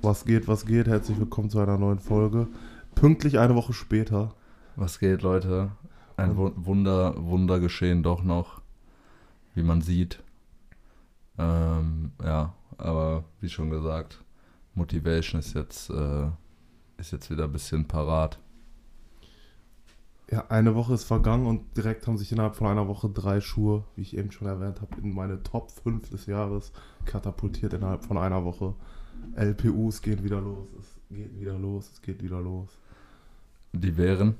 Was geht, was geht? Herzlich willkommen zu einer neuen Folge. Pünktlich eine Woche später. Was geht, Leute? Ein Wu- Wunder, Wunder geschehen doch noch, wie man sieht. Ähm, ja, aber wie schon gesagt, Motivation ist jetzt, äh, ist jetzt wieder ein bisschen parat. Ja, eine Woche ist vergangen und direkt haben sich innerhalb von einer Woche drei Schuhe, wie ich eben schon erwähnt habe, in meine Top 5 des Jahres katapultiert innerhalb von einer Woche. LPUs gehen wieder los, es geht wieder los, es geht wieder los. Die wären,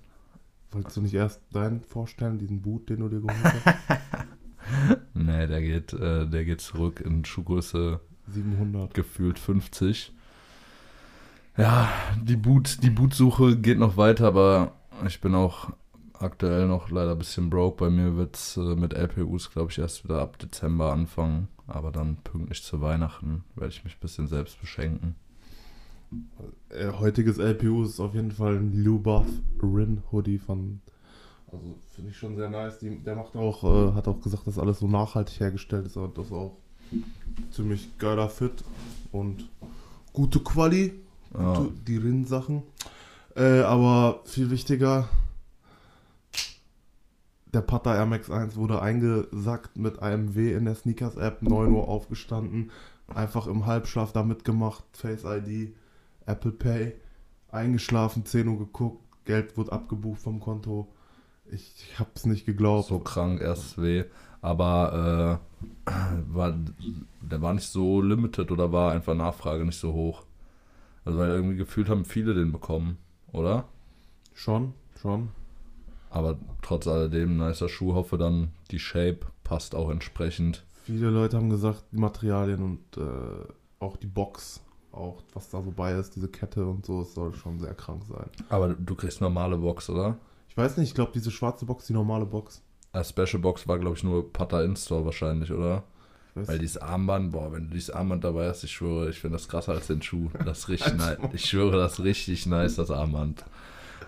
Wolltest du nicht erst deinen vorstellen, diesen Boot, den du dir geholt hast? nee, der geht, äh, der geht zurück in Schuhgröße 700. gefühlt 50. Ja, die Boot, die Bootsuche geht noch weiter, aber ich bin auch aktuell noch leider ein bisschen broke. Bei mir wird es äh, mit LPUs, glaube ich, erst wieder ab Dezember anfangen. Aber dann pünktlich zu Weihnachten werde ich mich ein bisschen selbst beschenken. Äh, heutiges LPU ist auf jeden Fall ein Lubath Rin Hoodie von. Also finde ich schon sehr nice. Die, der macht auch, äh, hat auch gesagt, dass alles so nachhaltig hergestellt ist, aber das ist auch ziemlich geiler Fit und gute Quali, Ja, gute, die Rin-Sachen. Äh, aber viel wichtiger, der Pata Air Max 1 wurde eingesackt mit einem W in der Sneakers-App, 9 Uhr aufgestanden, einfach im Halbschlaf da mitgemacht, Face ID, Apple Pay, eingeschlafen, 10 Uhr geguckt, Geld wurde abgebucht vom Konto. Ich, ich hab's nicht geglaubt. so krank, erstes weh. Aber äh, war, der war nicht so limited oder war einfach Nachfrage nicht so hoch. Also weil irgendwie gefühlt haben viele den bekommen, oder? Schon, schon. Aber trotz alledem, nicer Schuh. Hoffe dann, die Shape passt auch entsprechend. Viele Leute haben gesagt, die Materialien und äh, auch die Box, auch was da so bei ist, diese Kette und so, es soll schon sehr krank sein. Aber du kriegst normale Box, oder? Ich weiß nicht, ich glaube, diese schwarze Box, die normale Box. Als Special Box war, glaube ich, nur Pata In-Store wahrscheinlich, oder? Weil dieses Armband, boah, wenn du dieses Armband dabei hast, ich schwöre, ich finde das krasser als den Schuh. Das ist richtig nice. Ich schwöre, das ist richtig nice, das Armband.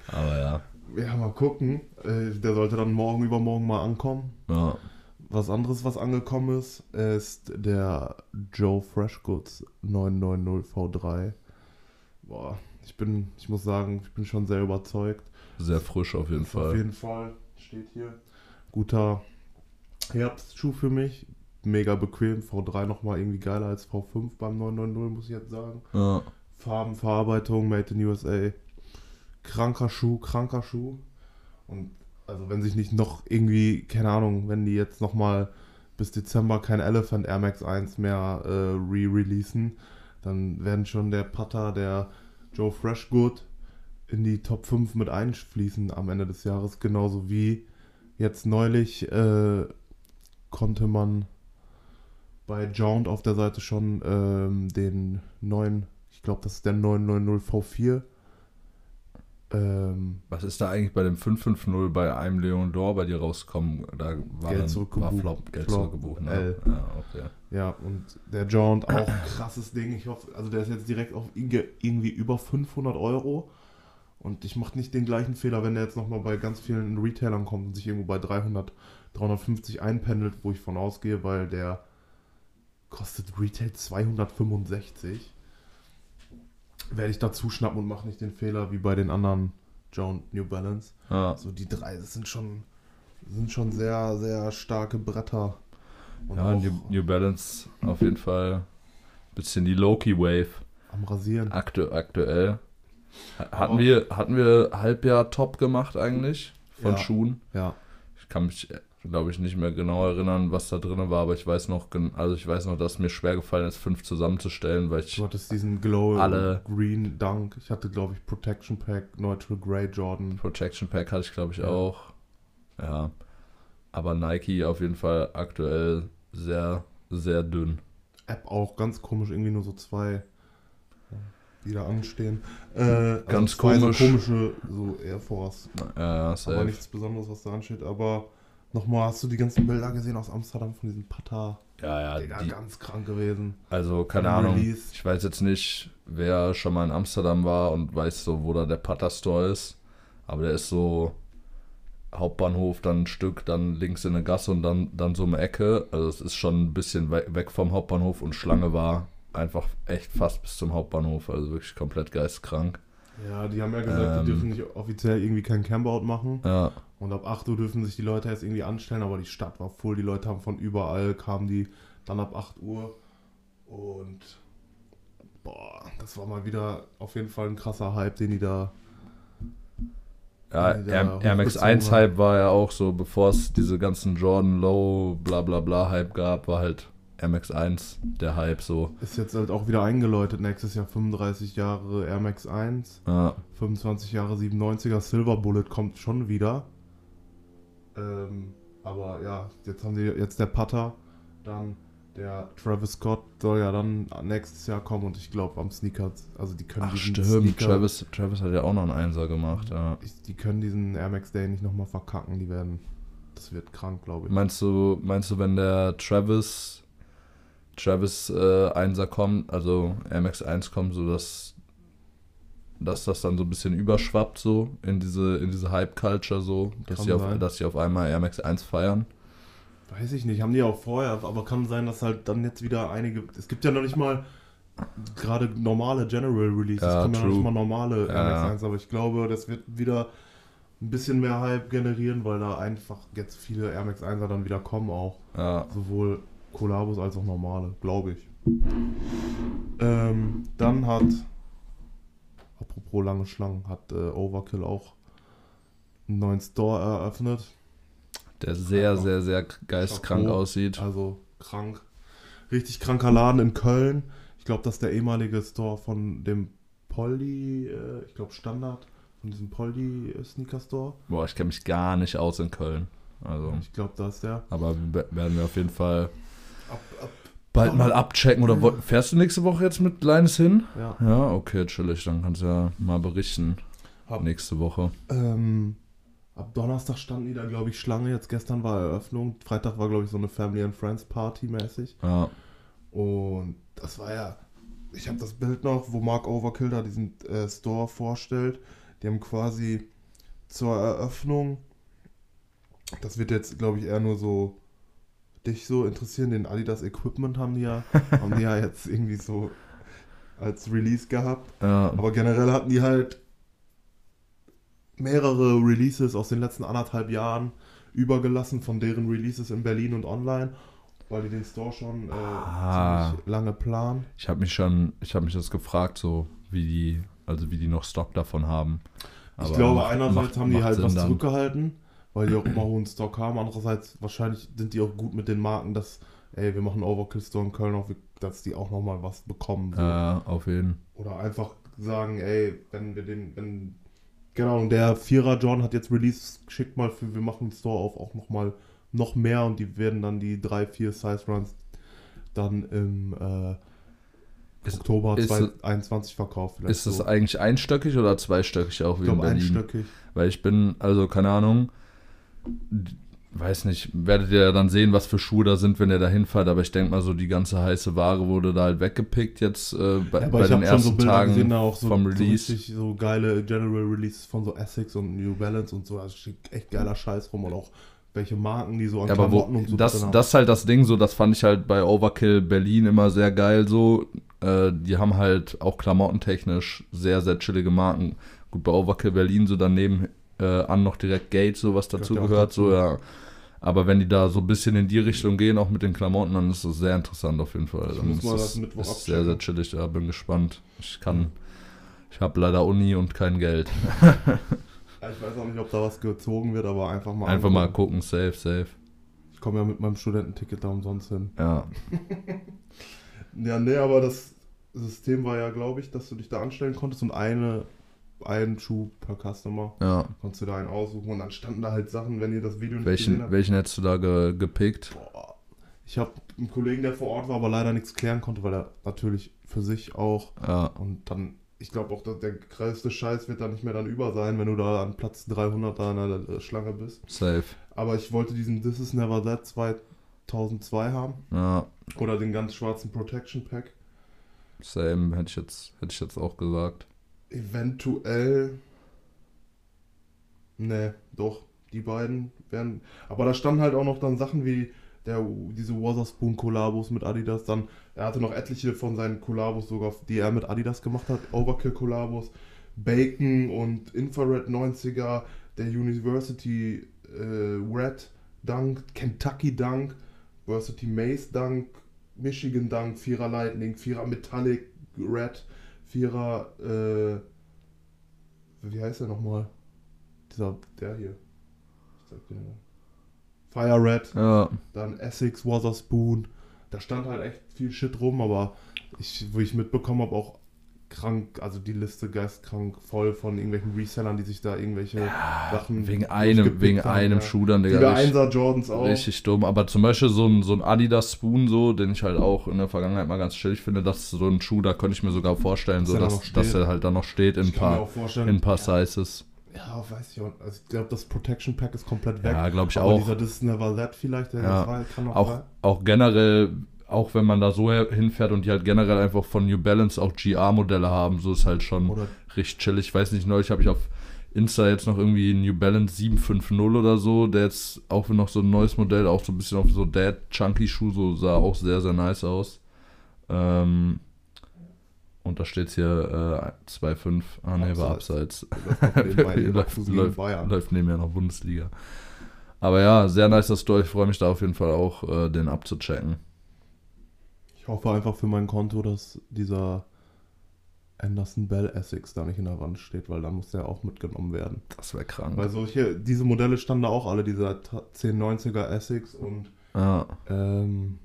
Aber ja. Ja, mal gucken. Äh, Der sollte dann morgen übermorgen mal ankommen. ja. Was anderes, was angekommen ist, ist der Joe Freshgoods 990 V3. Boah, ich bin, ich muss sagen, ich bin schon sehr überzeugt. Sehr frisch auf jeden Ist Auf Fall. jeden Fall steht hier. Guter Herbstschuh für mich. Mega bequem. V3 nochmal irgendwie geiler als V5 beim 990, muss ich jetzt sagen. Ja. Farbenverarbeitung, made in USA. Kranker Schuh, kranker Schuh. Und also wenn sich nicht noch irgendwie, keine Ahnung, wenn die jetzt nochmal bis Dezember kein Elephant Air Max 1 mehr äh, re-releasen, dann werden schon der Putter, der Joe Freshgood in die Top 5 mit einfließen am Ende des Jahres. Genauso wie jetzt neulich äh, konnte man bei Jaunt auf der Seite schon ähm, den neuen, ich glaube, das ist der 990 V4. Ähm, Was ist da eigentlich bei dem 550 bei einem Leon Dor bei dir rausgekommen? Da war Geld zurückgebucht. War Flop, Geld Flop, zurückgebucht. Ne? Ja, okay. ja, und der Jaunt auch krasses Ding. Ich hoffe, also der ist jetzt direkt auf irgendwie über 500 Euro. Und ich mache nicht den gleichen Fehler, wenn der jetzt nochmal bei ganz vielen Retailern kommt und sich irgendwo bei 300, 350 einpendelt, wo ich von ausgehe, weil der kostet Retail 265. Werde ich da zuschnappen und mache nicht den Fehler wie bei den anderen Jound New Balance. Ja. Also die drei, das sind schon, sind schon sehr, sehr starke Bretter. Und Ja, New, New Balance auf jeden Fall bisschen die Loki Wave am Rasieren. aktu aktuell. Ha- Hatten wir, hatten wir Halbjahr top gemacht eigentlich von Ja. Schuhen? Ja, Ich kann mich, glaube ich, nicht mehr genau erinnern, was da drin war, aber ich weiß noch, also ich weiß noch, dass es mir schwer gefallen ist, fünf zusammenzustellen, weil ich du hattest diesen Glow Alle- Green Dunk. Ich hatte, glaube ich, Protection Pack, Neutral Grey Jordan. Protection Pack hatte ich, glaube ich, Ja. auch. Ja. Aber Nike auf jeden Fall aktuell sehr, sehr dünn. App auch ganz komisch, irgendwie nur so zwei, die da anstehen. Äh, Ganz zwei komisch. So komische, so Air Force. Ja, Aber safe. nichts Besonderes, was da ansteht. Aber nochmal, hast du die ganzen Bilder gesehen aus Amsterdam von diesem Pata? Ja, ja, Digga, die, ganz krank gewesen. also keine Beim Ahnung. Release. Ich weiß jetzt nicht, wer schon mal in Amsterdam war und weiß so, wo da der Putter Store ist. Aber der ist so Hauptbahnhof, dann ein Stück, dann links in eine Gasse und dann, dann so eine Ecke. Also es ist schon ein bisschen we weg vom Hauptbahnhof und Schlange war einfach echt fast bis zum Hauptbahnhof, also wirklich komplett geistkrank. Ja, die haben ja gesagt, Ähm. die dürfen nicht offiziell irgendwie kein Campout machen. Ja, Und ab 8 Uhr dürfen sich die Leute jetzt irgendwie anstellen, aber die Stadt war voll. Die Leute haben von überall, kamen die dann ab 8 Uhr. Und boah, das war mal wieder auf jeden Fall ein krasser Hype, den die da. ja Air, Max hochgezogen 1 Hype war ja auch so, bevor es diese ganzen Jordan Low, bla bla bla Hype gab, war halt Air Max 1 der Hype so. Ist jetzt halt auch wieder eingeläutet. Nächstes Jahr 35 Jahre Air Max 1, Ja, 25 Jahre 97er Silver Bullet kommt schon wieder. Ähm, aber ja, jetzt haben sie jetzt der Putter, dann der Travis Scott soll ja dann nächstes Jahr kommen und ich glaube am Sneaker, also die können Ach diesen stimmt, Sneaker, Travis, Travis hat ja auch noch einen Einser gemacht. Ja. ich, die können diesen Air Max Day nicht nochmal verkacken, die werden, das wird krank, glaube ich. Meinst du, meinst du, wenn der Travis Travis äh, Einser kommt, also Air Max 1 kommt, so dass, das dann so ein bisschen überschwappt so in diese, in diese Hype-Culture so, dass Kann sie, auf, sein. dass sie auf einmal Air Max 1 feiern? Weiß ich nicht, haben die auch vorher, aber kann sein, dass halt dann jetzt wieder einige. Es gibt ja noch nicht mal gerade normale General Releases, Ja, es kommen ja nicht mal normale Ja, Air Max ja. 1, aber ich glaube, das wird wieder ein bisschen mehr Hype generieren, weil da einfach jetzt viele Air Max 1er dann wieder kommen auch. Ja, Sowohl Kollabos als auch normale, glaube ich. Ähm, dann hat, apropos lange Schlangen, hat äh, Overkill auch einen neuen Store eröffnet. der sehr, sehr, sehr geistkrank Chapeau. aussieht. Also krank. Richtig kranker Laden in Köln. Ich glaube, das ist der ehemalige Store von dem Polly, äh, ich glaube Standard, von diesem Polly äh, Sneaker Store. Boah, ich kenne mich gar nicht aus in Köln. Also, Ich glaube, da ist der. aber we- werden wir auf jeden Fall Ab, ab, bald mal abchecken. Oder wo- fährst du nächste Woche jetzt mit Leines hin? ja. Ja, okay, chillig. Dann kannst du ja mal berichten Ab, nächste Woche. ähm, ab Donnerstag standen die da, glaube ich, Schlange. Jetzt gestern war Eröffnung. Freitag war, glaube ich, so eine Family and Friends Party mäßig. Ja, Und das war ja, ich habe das Bild noch, wo Mark Overkill da diesen äh, Store vorstellt. Die haben quasi zur Eröffnung, das wird jetzt, glaube ich, eher nur so dich so interessieren, den Adidas Equipment haben die ja, haben die ja jetzt irgendwie so als Release gehabt. ja, Aber generell hatten die halt mehrere Releases aus den letzten anderthalb Jahren übergelassen von deren Releases in Berlin und online, weil die den Store schon äh, Ah. ziemlich lange planen. ich habe mich schon, ich habe mich das gefragt, so wie die, also wie die noch Stock davon haben. ich Aber glaube, macht- einerseits macht- haben die halt Sinn was dann. zurückgehalten, weil die auch immer hohen Stock haben. Andererseits wahrscheinlich sind die auch gut mit den Marken, dass, ey, wir machen Overkill Store in Köln auf, dass die auch nochmal was bekommen. So. Ja, auf jeden Oder einfach sagen, ey, wenn wir den, wenn, genau, und der Vierer John hat jetzt Release, schickt mal für, wir machen den Store auf auch nochmal noch mehr und die werden dann die drei, vier Size Runs dann im äh, Ist- Oktober ist- 2021 verkauft. vielleicht Ist das so. eigentlich einstöckig oder zweistöckig auch ich wie in Berlin? einstöckig. Weil ich bin, also keine Ahnung, weiß nicht, werdet ihr ja dann sehen, was für Schuhe da sind, wenn ihr da hinfahrt, aber ich denke mal so, die ganze heiße Ware wurde da halt weggepickt jetzt äh, bei, Ja, bei den so ersten Bilder Tagen gesehen, da auch so, vom so Release. richtig so geile General Releases von so Essex und New Balance und so. Also steht echt geiler Scheiß rum und auch welche Marken, die so an Ja, aber wo, und so das, das ist halt das Ding, so das fand ich halt bei Overkill Berlin immer sehr geil so. Äh, die haben halt auch klamottentechnisch sehr, sehr chillige Marken. Gut, bei Overkill Berlin so daneben äh, an noch direkt Gate, so was dazu Gehört dazu. so ja. Aber wenn die da so ein bisschen in die Richtung gehen, auch mit den Klamotten, dann ist das sehr interessant auf jeden Fall. Ich Dann muss ist mal das das Mittwoch ist sehr, sehr abchecken. chillig, ja, bin gespannt. Ich kann, ich habe leider Uni und kein Geld. Ja, ich weiß auch nicht, ob da was gezogen wird, aber einfach mal. Einfach mal angucken. gucken, safe, safe. Ich komme ja mit meinem Studententicket da umsonst hin. Ja, Ja, nee, aber das System war ja, glaube ich, dass du dich da anstellen konntest und eine, einen Schuh per Customer. ja. Konntest du da einen aussuchen und dann standen da halt Sachen, wenn ihr das Video nicht gesehen Welchen, habt. welchen hättest du da ge, gepickt? Boah. Ich habe einen Kollegen, der vor Ort war, aber leider nichts klären konnte, weil er natürlich für sich auch Ja, und dann, ich glaube auch, dass der größte Scheiß wird da nicht mehr dann über sein, wenn du da an Platz 300 da in der Schlange bist. safe. Aber ich wollte diesen This is Never That 2002 haben Ja, oder den ganz schwarzen Protection Pack. same, hätte ich jetzt, hätte ich jetzt auch gesagt. Eventuell. Ne, doch, die beiden werden. Aber da standen halt auch noch dann Sachen wie der, diese Wotherspoon Kollabos mit Adidas, dann, er hatte noch etliche von seinen Kollabos sogar, die er mit Adidas gemacht hat, Overkill Kollabos, Bacon und Infrared 90er, der University äh, Red Dunk, Kentucky Dunk, University Mace Dunk, Michigan Dunk, Vierer Lightning, Vierer Metallic Red, Vierer, äh, wie heißt der nochmal? Dieser, der hier. Ich sag dir mal. Fire Red, Ja, dann Essex, Wotherspoon. Da stand halt echt viel Shit rum, aber ich, wo ich mitbekommen habe, auch krank, also die Liste geistkrank voll von irgendwelchen Resellern, die sich da irgendwelche Sachen wegen einem, wegen haben, einem ja. Schuh dann, Digga. richtig- Einser Jordans auch. Richtig dumm, aber zum Beispiel so ein, so ein Adidas Spoon, so, den ich halt auch in der Vergangenheit mal ganz chillig finde, das ist so ein Schuh, da könnte ich mir sogar vorstellen, so, Dass er da dass, dass er halt da noch steht in ein paar, in paar Sizes. ja, weiß ich auch. Also ich glaube, das Protection Pack ist komplett weg. Ja, glaube ich aber auch. dieser Never That vielleicht, der Ja. kann noch Auch, auch generell, auch wenn man da so hinfährt und die halt generell einfach von New Balance auch GR-Modelle haben, so ist halt schon Oder richtig chillig. Ich weiß nicht, neulich habe ich auf Insta jetzt noch irgendwie New Balance 750 oder so, der jetzt auch noch so ein neues Modell, auch so ein bisschen auf so Dad Chunky Schuh, so sah auch sehr, sehr nice aus. Ähm, und da steht hier äh, 2,5. Ah, ne, war abseits. läuft, gegen läuft, Bayern. läuft neben mir noch Bundesliga. Aber ja, sehr nice das Store. Ich freue mich da auf jeden Fall auch, äh, den abzuchecken. Ich hoffe einfach für mein Konto, dass dieser Anderson Bell Essex da nicht in der Wand steht, weil dann muss der auch mitgenommen werden. Das wäre krank. Weil solche, diese Modelle standen da auch alle, dieser 1090er Essex und Ja. ähm,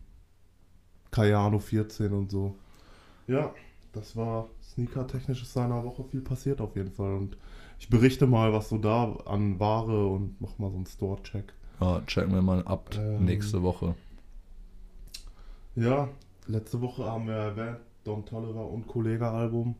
Cayano 14 und so. Ja, das war sneaker-technisch ist seiner Woche viel passiert auf jeden Fall. Und ich berichte mal, was so da an Ware und mach mal so einen Store-Check. ja, checken wir mal ab Ähm. nächste Woche. Ja, letzte Woche haben wir erwähnt, Don Tolliver und Kollega-Album.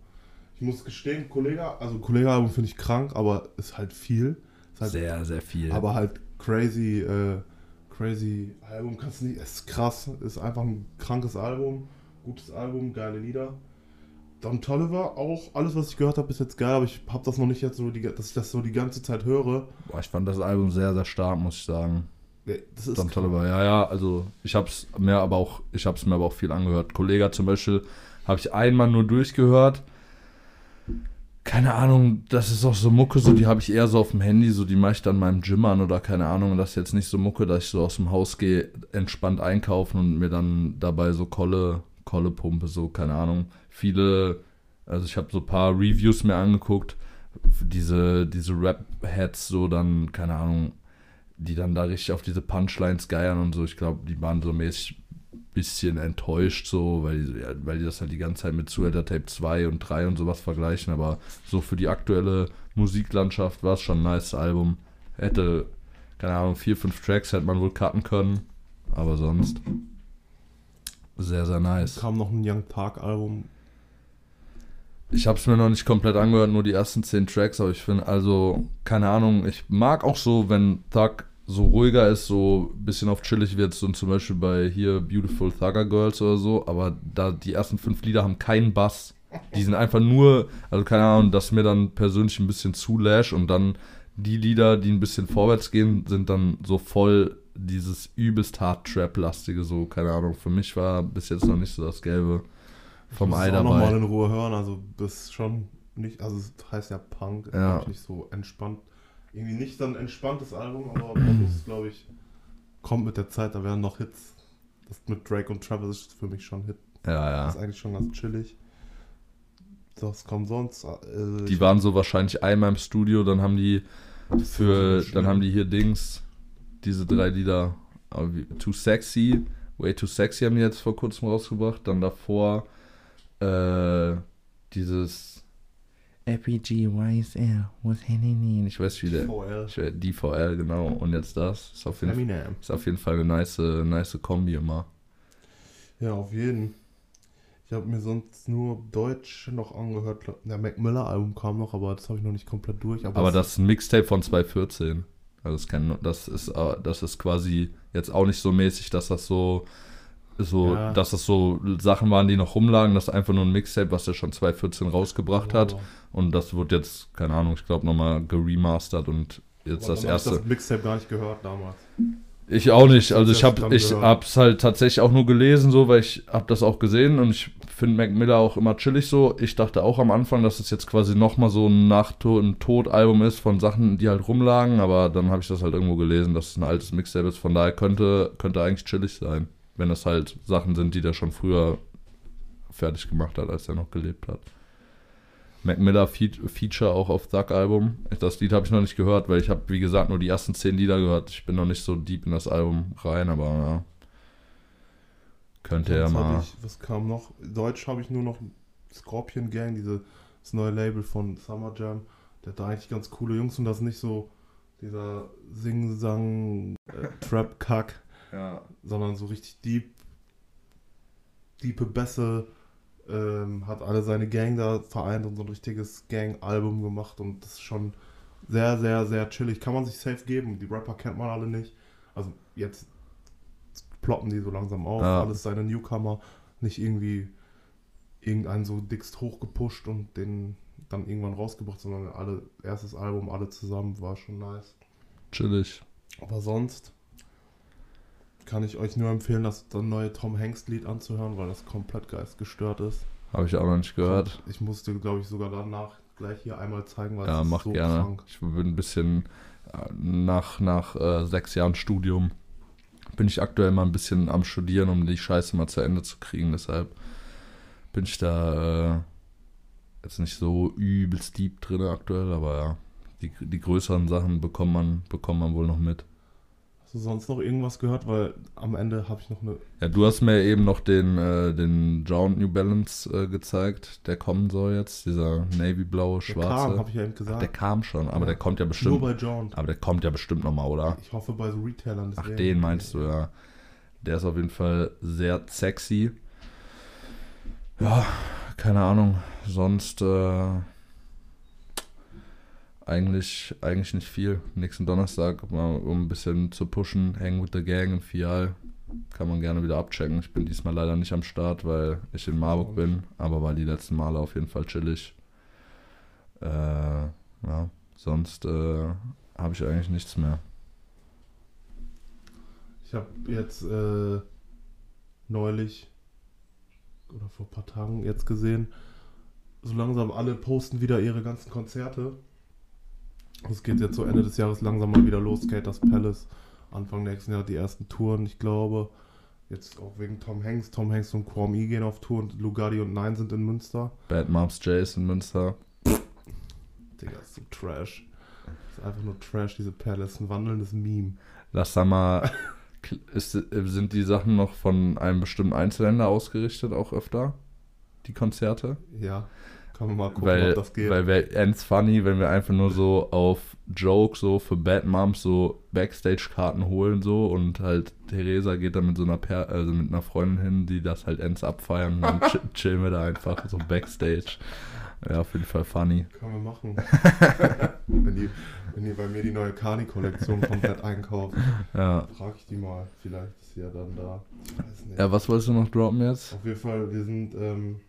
Ich muss gestehen, Kollega, also Kollega-Album finde ich krank, aber ist halt viel. Ist halt, Sehr, sehr viel. aber halt crazy, äh, crazy Album kannst du nicht, es ist krass, ist einfach ein krankes Album, gutes Album, geile Lieder. Don Tolliver auch, alles was ich gehört habe, ist jetzt geil, aber ich habe das noch nicht jetzt so, die, dass ich das so die ganze Zeit höre. Boah, ich fand das Album sehr, sehr stark, muss ich sagen. Das ist Don. Tolliver, ja, ja, also ich hab's mir aber auch, ich hab's mir aber auch viel angehört. Kollega zum Beispiel habe ich einmal nur durchgehört. Keine Ahnung, das ist auch so Mucke, so die habe ich eher so auf dem Handy, so die mache ich dann meinem Gym an oder keine Ahnung. Das ist jetzt nicht so Mucke, dass ich so aus dem Haus gehe, entspannt einkaufen und mir dann dabei so Kolle, Kolle pumpe, so, keine Ahnung. Viele, also ich habe so ein paar Reviews mir angeguckt, diese, diese Rap-Heads, so dann, keine Ahnung, die dann da richtig auf diese Punchlines geiern und so. Ich glaube, die waren so mäßig bisschen enttäuscht, so, weil die, weil die das halt die ganze Zeit mit Zuhälter Tape 2 und 3 und sowas vergleichen. Aber so für die aktuelle Musiklandschaft war es schon ein nice Album. Hätte, keine Ahnung, vier, fünf Tracks hätte man wohl cutten können. Aber sonst sehr, sehr nice. Kam noch ein Young Park Album. Ich habe es mir noch nicht komplett angehört, nur die ersten zehn Tracks, aber ich finde, also, keine Ahnung, ich mag auch so, wenn Thug so ruhiger ist, so ein bisschen auf chillig wird, so zum Beispiel bei hier Beautiful Thugger Girls oder so, aber da die ersten fünf Lieder haben keinen Bass. Die sind einfach nur, also keine Ahnung, das ist mir dann persönlich ein bisschen zu lash und dann die Lieder, die ein bisschen vorwärts gehen, sind dann so voll dieses übelst hart Trap-lastige, so, keine Ahnung. Für mich war bis jetzt noch nicht so das Gelbe vom Ei auch nochmal dabei. in Ruhe hören. Also das ist schon nicht, also es heißt ja Punk, ist Ja. nicht so entspannt. Irgendwie nicht so ein entspanntes Album, aber Punk ist, glaube ich, kommt mit der Zeit, da werden noch Hits. Das mit Drake und Travis ist für mich schon Hit. Ja, ja. Das ist eigentlich schon ganz chillig. Das kommt sonst. Äh, Die waren so wahrscheinlich einmal im Studio, dann haben die für, dann haben die hier Dings, diese drei Lieder, Too Sexy, Way Too Sexy haben die jetzt vor kurzem rausgebracht, dann davor äh, dieses FPGYSL, what's happening? Ich weiß wie der, VL. ich weiß, DVL, genau, und jetzt das, ist auf jeden, Eminem. ist auf jeden Fall eine nice, nice Kombi immer. Ja, auf jeden. Ich habe mir sonst nur Deutsch noch angehört. Der Mac Miller Album kam noch, aber das habe ich noch nicht komplett durch. Aber es- das ist ein Mixtape von 2014. Also das, kann, das, ist, äh, das ist quasi jetzt auch nicht so mäßig, dass das so, so Ja. dass das so Sachen waren, die noch rumlagen. Das ist einfach nur ein Mixtape, was er schon 2014 rausgebracht hat. Aber- Und das wird jetzt, keine Ahnung, ich glaube nochmal geremastert und jetzt aber das hab ich erste. das Mixtape gar nicht gehört damals. Ich auch nicht. Also ich habe ich hab's halt tatsächlich auch nur gelesen, so, weil ich habe das auch gesehen und ich finde Mac Miller auch immer chillig so. Ich dachte auch am Anfang, dass es jetzt quasi nochmal so ein nach ein Tod-Album ist von Sachen, die halt rumlagen, aber dann habe ich das halt irgendwo gelesen, dass es ein altes Mixtape ist. Von daher könnte, könnte eigentlich chillig sein, wenn das halt Sachen sind, die der schon früher fertig gemacht hat, als er noch gelebt hat. Mac Miller Fe Feature auch auf Thug-Album. Das Lied habe ich noch nicht gehört, weil ich habe, wie gesagt, nur die ersten zehn Lieder gehört. Ich bin noch nicht so deep in das Album rein, aber ja. Könnte hab mal. Ich, was kam noch? Deutsch habe ich nur noch Scorpion Gang, diese, das neue Label von Summer Jam. Der hat da eigentlich ganz coole Jungs und das ist nicht so dieser Sing-Sang, äh, Ja. sondern so richtig deep, diepe Bässe. Ähm, hat alle seine Gang da vereint und so ein richtiges Gang-Album gemacht und das ist schon sehr, sehr, sehr chillig. Kann man sich safe geben. Die Rapper kennt man alle nicht. Also jetzt ploppen die so langsam auf. Ja. Alles seine Newcomer. Nicht irgendwie irgendeinen so dickst hochgepusht und den dann irgendwann rausgebracht, sondern alle, erstes Album, alle zusammen, war schon nice. Chillig. Aber sonst kann ich euch nur empfehlen, das, neue Tom Hanks Lied anzuhören, weil das komplett geistgestört ist. Habe ich auch noch nicht gehört. Ich musste, glaube ich, sogar danach gleich hier einmal zeigen, weil Ja, es ist mach so gerne. krank. Ich bin ein bisschen äh, nach, nach äh, sechs Jahren Studium bin ich aktuell mal ein bisschen am Studieren, um die Scheiße mal zu Ende zu kriegen. Deshalb bin ich da äh, jetzt nicht so übelst deep drin aktuell, aber ja, die, die größeren Sachen bekommt man, bekommt man wohl noch mit. Du sonst noch irgendwas gehört? Weil am Ende habe ich noch eine. Ja, du hast mir eben noch den, äh, den Jound New Balance äh, gezeigt, der kommen soll jetzt, dieser navy-blaue, Der schwarze. kam, habe ich ja eben Ach, gesagt. der kam schon, aber Ja. der kommt ja Nur bestimmt. bei John. Aber der kommt ja bestimmt nochmal, oder? Ich hoffe bei so Retailern. Ach, den meinst du, ja. Der ist auf jeden Fall sehr sexy. Ja, keine Ahnung. Sonst äh, eigentlich, eigentlich nicht viel. Nächsten Donnerstag, mal, um ein bisschen zu pushen, Hang with the Gang im Fial. Kann man gerne wieder abchecken. Ich bin diesmal leider nicht am Start, weil ich in Marburg bin, aber war die letzten Male auf jeden Fall chillig. Äh, ja, sonst äh, habe ich eigentlich nichts mehr. Ich habe jetzt äh, neulich oder vor ein paar Tagen jetzt gesehen, so langsam alle posten wieder ihre ganzen Konzerte. Es geht jetzt so Ende des Jahres langsam mal wieder los. Skaters Palace, Anfang nächsten Jahr die ersten Touren, ich glaube. Jetzt auch wegen Tom Hanks. Tom Hanks und Quam E gehen auf Tour und Lugardi und Nein sind in Münster. Bad Moms Jace in Münster. Digga, ist so trash. Ist einfach nur trash, diese Palace. Ein wandelndes Meme. Lass da mal. Ist, sind die Sachen noch von einem bestimmten Einzelhändler ausgerichtet, auch öfter? Die Konzerte? Ja, kann man mal gucken, weil, ob das geht. weil wäre ends funny, wenn wir einfach nur so auf Joke so für Bad Moms so Backstage-Karten holen so und halt Theresa geht dann mit so einer per also mit einer Freundin hin, die das halt ends abfeiern und dann ch chillen wir da einfach so Backstage. Ja, auf jeden Fall funny. Können wir machen. wenn, die, wenn die bei mir die neue Kani-Kollektion komplett einkaufen, Ja. frage ich die mal. Vielleicht ist sie ja dann da. Ja, was wolltest du noch droppen jetzt? Auf jeden Fall, wir sind, ähm,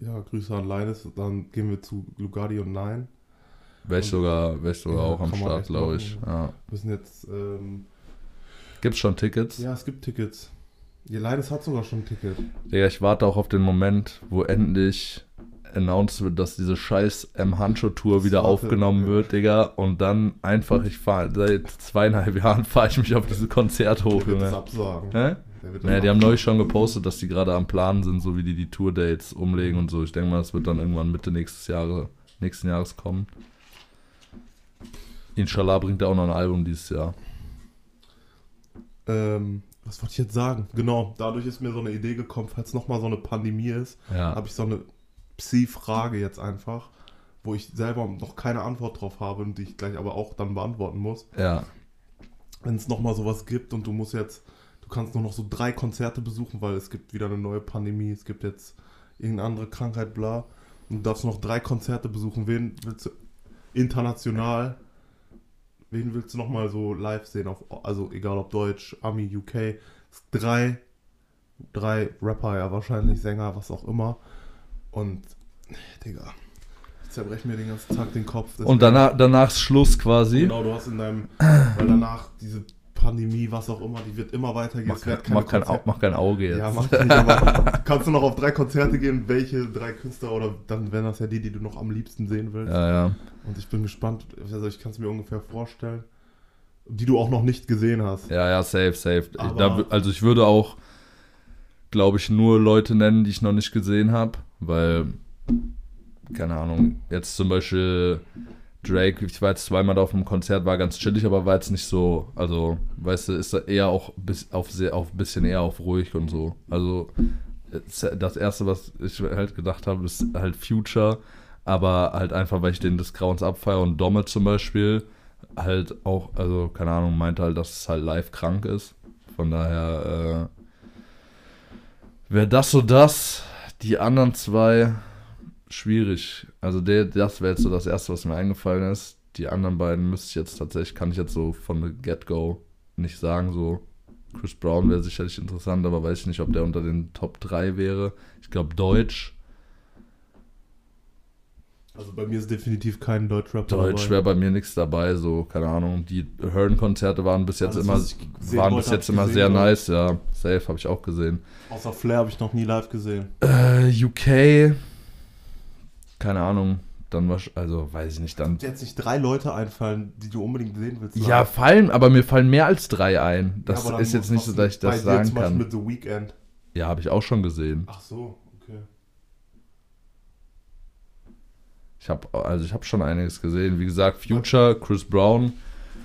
ja, Grüße an Linus. Dann gehen wir zu Lugardi und Nein. Wäre ich sogar, wär ich sogar Ja, auch am Start, glaube ich. Ja. müssen jetzt, ähm, Gibt's schon Tickets? ja, es gibt Tickets. Ja, Linus hat sogar schon ein Ticket. Digga, ich warte auch auf den Moment, wo endlich announced wird, dass diese scheiß M Hancho Tour Das wieder aufgenommen ja. wird, Digga. Und dann einfach, ich fahre seit zweieinhalb Jahren fahre ich mich auf diese Konzert hoch, wird das Junge. absagen. Hä? Naja, die haben neulich schon gepostet, dass die gerade am Plan sind, so wie die die Tour-Dates umlegen und so. Ich denke mal, das wird dann irgendwann Mitte nächstes Jahre, nächsten Jahres kommen. Inshallah bringt er auch noch ein Album dieses Jahr. Ähm, was wollte ich jetzt sagen? Genau, dadurch ist mir so eine Idee gekommen, falls nochmal so eine Pandemie ist, Ja. habe ich so eine Psi-Frage jetzt einfach, wo ich selber noch keine Antwort drauf habe und die ich gleich aber auch dann beantworten muss. Ja. Wenn es nochmal sowas gibt und du musst jetzt, kannst nur noch so drei Konzerte besuchen, weil es gibt wieder eine neue Pandemie, es gibt jetzt irgendeine andere Krankheit, bla. Und du darfst noch drei Konzerte besuchen. Wen willst du international, wen willst du nochmal so live sehen? Auf, also egal ob Deutsch, Ami, UK. Drei, drei Rapper, ja wahrscheinlich, Sänger, was auch immer. Und, Digga, ich zerbreche mir den ganzen Tag den Kopf. Und danach, danach ist Schluss quasi. Genau, du hast in deinem, weil danach diese Pandemie, was auch immer, die wird immer weitergehen. Mach, kein, mach, kein, mach kein Auge jetzt. Ja, mach ich nicht, aber kannst du noch auf drei Konzerte gehen? Welche drei Künstler oder dann wären das ja die, die du noch am liebsten sehen willst? ja, ja. Und ich bin gespannt, also ich kann es mir ungefähr vorstellen, die du auch noch nicht gesehen hast. Ja, ja, safe, safe. Da, also ich würde auch, glaube ich, nur Leute nennen, die ich noch nicht gesehen habe, weil, keine Ahnung, jetzt zum Beispiel Drake, ich war jetzt zweimal da auf einem Konzert, war ganz chillig, aber war jetzt nicht so, also, weißt du, ist eher auch bis, auf sehr, auf bisschen eher auf ruhig und so. Also, das erste, was ich halt gedacht habe, ist halt Future, aber halt einfach, weil ich den des Grauens abfeiere und Domme zum Beispiel halt auch, also keine Ahnung, meinte halt, dass es halt live krank ist. Von daher äh, wäre das so das. Die anderen zwei schwierig. Also der, das wäre jetzt so das erste, was mir eingefallen ist. Die anderen beiden müsste ich jetzt tatsächlich, kann ich jetzt so von the get-go nicht sagen. So Chris Brown wäre sicherlich interessant, aber weiß ich nicht, ob der unter den Top 3 wäre. Ich glaube Deutsch. Also bei mir ist definitiv kein Deutschrap Deutsch wäre bei mir nichts dabei, so, keine Ahnung. Die Hearn-Konzerte waren bis jetzt Alles, immer, waren bis jetzt immer sehr nice, ja. Safe habe ich auch gesehen. Außer Flair habe ich noch nie live gesehen. Äh, UK, keine Ahnung, dann war, also weiß ich nicht, dann. Dir jetzt nicht drei Leute einfallen, die du unbedingt sehen willst. Ja, live? fallen, aber mir fallen mehr als drei ein. Das Ja, ist jetzt nicht so, was dass ich das sagen zum kann. mit The Weeknd. Ja, habe ich auch schon gesehen. Ach so, okay. Ich habe also ich habe schon einiges gesehen. Wie gesagt, Future, Chris Brown.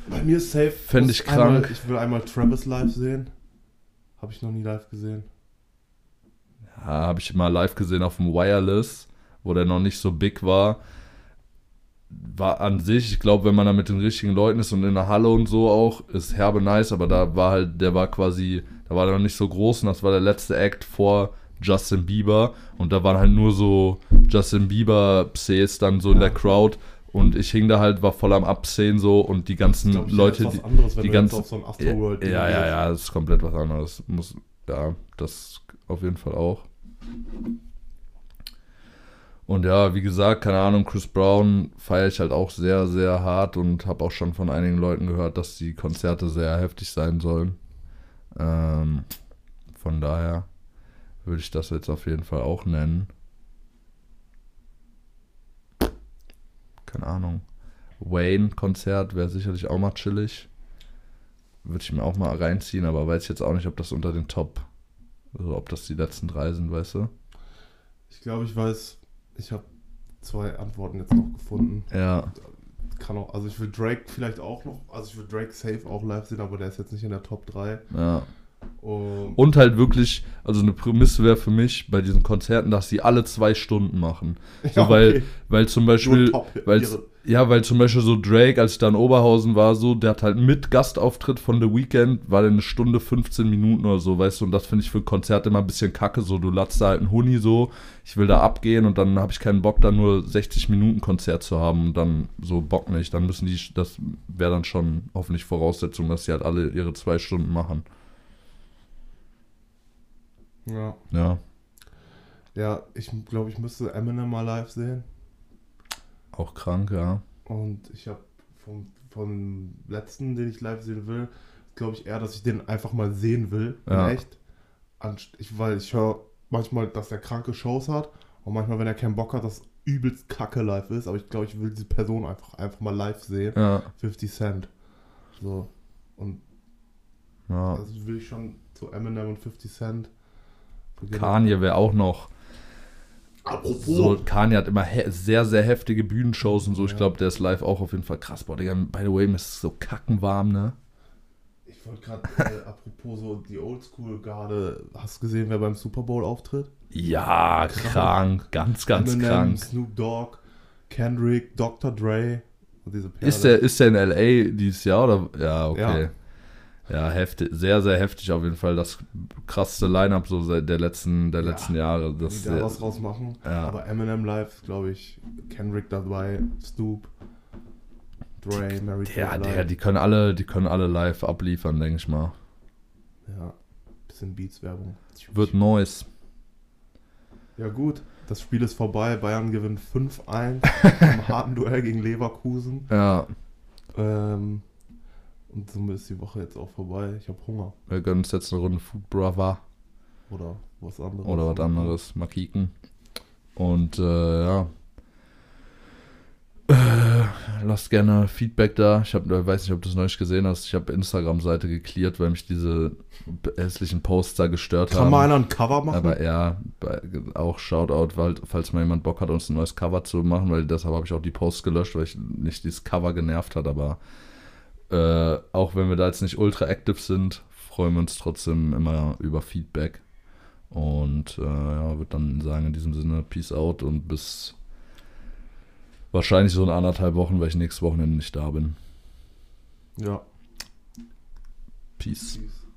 Bei mir ist safe. Fänd muss ich krank. Einmal, ich will einmal Travis live sehen. Habe ich noch nie live gesehen. Ja, habe ich mal live gesehen auf dem Wireless, wo der noch nicht so big war. War an sich, ich glaube, wenn man da mit den richtigen Leuten ist und in der Halle und so auch, ist herbe nice, aber da war halt, der war quasi, da war der noch nicht so groß und das war der letzte Act vor Justin Bieber und da waren halt nur so Justin Bieber Pses dann so in Ja. der Crowd und ich hing da halt, war voll am Absehen so und die ganzen Glaub Leute, das ist die, was anderes, wenn die du jetzt ganzen- auf so ein ja, ja, ja, ja, das ist komplett was anderes. Muss, ja, das auf jeden Fall auch. Und ja, wie gesagt, keine Ahnung, Chris Brown feiere ich halt auch sehr, sehr hart und habe auch schon von einigen Leuten gehört, dass die Konzerte sehr heftig sein sollen. Ähm, von daher würde ich das jetzt auf jeden Fall auch nennen. Keine Ahnung. Wayne-Konzert wäre sicherlich auch mal chillig. Würde ich mir auch mal reinziehen, aber weiß jetzt auch nicht, ob das unter den Top, also ob das die letzten drei sind, weißt du? Ich glaube, ich weiß, ich habe zwei Antworten jetzt noch gefunden. Ja, Kann auch, also ich will Drake vielleicht auch noch, also ich will Drake safe auch live sehen, aber der ist jetzt nicht in der Top 3. ja. Und Und halt wirklich, also eine Prämisse wäre für mich bei diesen Konzerten, dass sie alle zwei Stunden machen. So, Ja, weil, okay. weil zum Beispiel, ihre- ja, weil zum Beispiel so Drake, als ich da in Oberhausen war, so, der hat halt mit Gastauftritt von The Weeknd, war der eine Stunde 15 Minuten oder so, weißt du, und das finde ich für Konzerte immer ein bisschen kacke, so, du latzt da halt einen Huni so, ich will da abgehen und dann habe ich keinen Bock, da nur 60 Minuten Konzert zu haben und dann so Bock nicht, dann müssen die, das wäre dann schon hoffentlich Voraussetzung, dass sie halt alle ihre zwei Stunden machen. Ja. Ja, ja, ich glaube, ich müsste Eminem mal live sehen. auch krank, ja. Und ich habe vom, vom letzten, den ich live sehen will, glaube ich eher, dass ich den einfach mal sehen will. Ja. Echt. Anst- Ich, weil ich höre manchmal, dass er kranke Shows hat. Und manchmal, wenn er keinen Bock hat, dass übelst kacke live ist. Aber ich glaube, ich will diese Person einfach, einfach mal live sehen. Ja, 50 Cent. So. Und ja. also will ich schon zu Eminem und 50 Cent. Kanye wäre auch noch. Apropos. So, Kanye hat immer sehr, sehr heftige Bühnenshows und so. Ich Ja. glaube, der ist live auch auf jeden Fall krass. Boah, Digga, by the way, mir ist so kackenwarm, ne? Ich wollte gerade, äh, apropos so die Oldschool-Garde, hast du gesehen, wer beim Super Bowl auftritt? Ja, krank. Ganz, ganz Eminem, krank. Snoop Dogg, Kendrick, Dr. Dre. Ist der, ist der in L.A. dieses Jahr oder? Ja, okay. Ja. Ja, heftig. Sehr, sehr heftig auf jeden Fall. Das krasseste Line-Up so seit der letzten, der Ja, letzten Jahre. Das da was draus machen. Ja. Aber Eminem live, glaube ich, Kendrick dabei, Snoop, Dre, Mary ja, Blige. Digga, die können alle, die können alle live abliefern, denke ich mal. Ja, bisschen Beats-Werbung. Wird Neues. Ja gut, das Spiel ist vorbei. Bayern gewinnt 5-1 im harten Duell gegen Leverkusen. Ja, Ähm, Und somit ist die Woche jetzt auch vorbei. Ich habe Hunger. Wir gönnen uns jetzt eine Runde Food Brother Oder was anderes. oder was anderes. Mal kicken. Und äh, ja. Äh, lasst gerne Feedback da. Ich hab, weiß nicht, ob du es neulich gesehen hast. Ich habe Instagram-Seite geklärt, weil mich diese hässlichen Posts da gestört Kann haben. mal einer ein Cover machen? Aber ja, auch Shoutout, weil, falls mal jemand Bock hat, uns ein neues Cover zu machen, weil deshalb habe ich auch die Posts gelöscht, weil ich nicht dieses Cover genervt hat, aber äh, auch wenn wir da jetzt nicht ultra active sind, freuen wir uns trotzdem immer über Feedback. Und äh, ja, würde dann sagen in diesem Sinne, Peace out und bis wahrscheinlich so in anderthalb Wochen, weil ich nächstes Wochenende nicht da bin. ja. Peace. Peace.